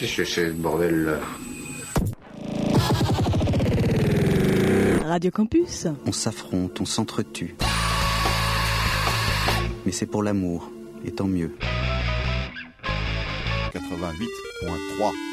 Qu'est-ce que c'est ce bordel là Radio Campus. On s'affronte, on s'entretue. Mais c'est pour l'amour, et tant mieux. 88.3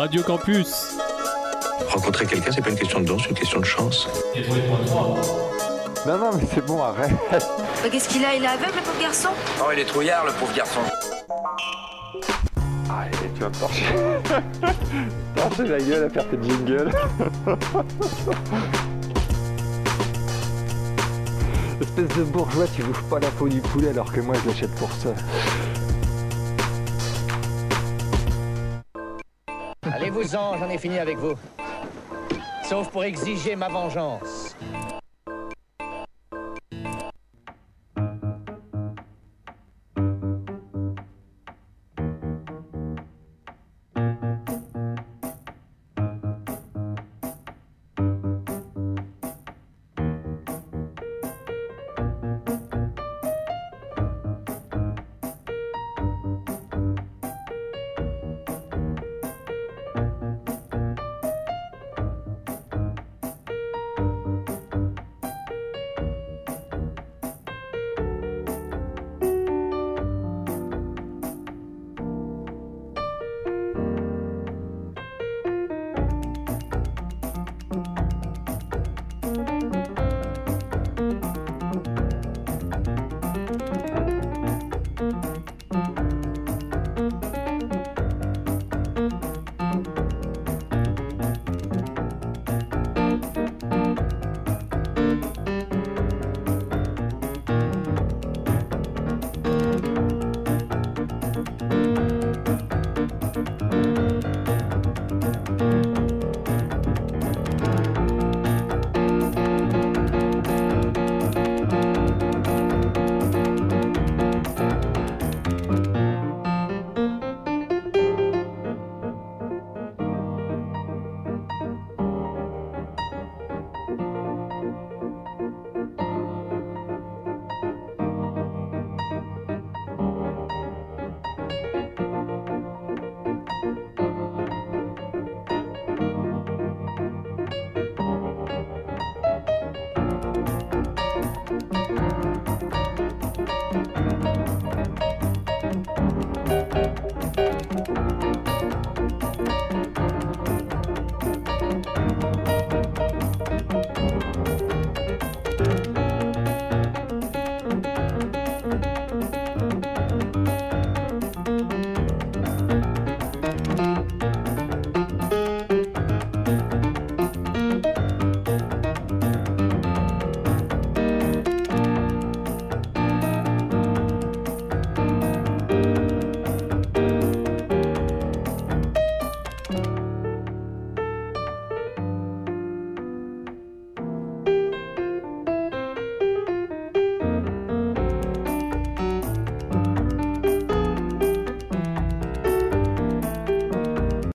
Radio Campus. Rencontrer quelqu'un, c'est pas une question de don, c'est une question de chance. Non, non, mais c'est bon, arrête. Bah, Qu'est-ce qu'il a? Il est aveugle, le pauvre garçon? Oh, il est trouillard, le pauvre garçon. Allez, tu vas me torcher. torcher la gueule à faire tes jingles. Espèce de bourgeois, tu bouffes pas la peau du poulet alors que moi je l'achète pour ça. J'en ai fini avec vous. Sauf pour exiger ma vengeance.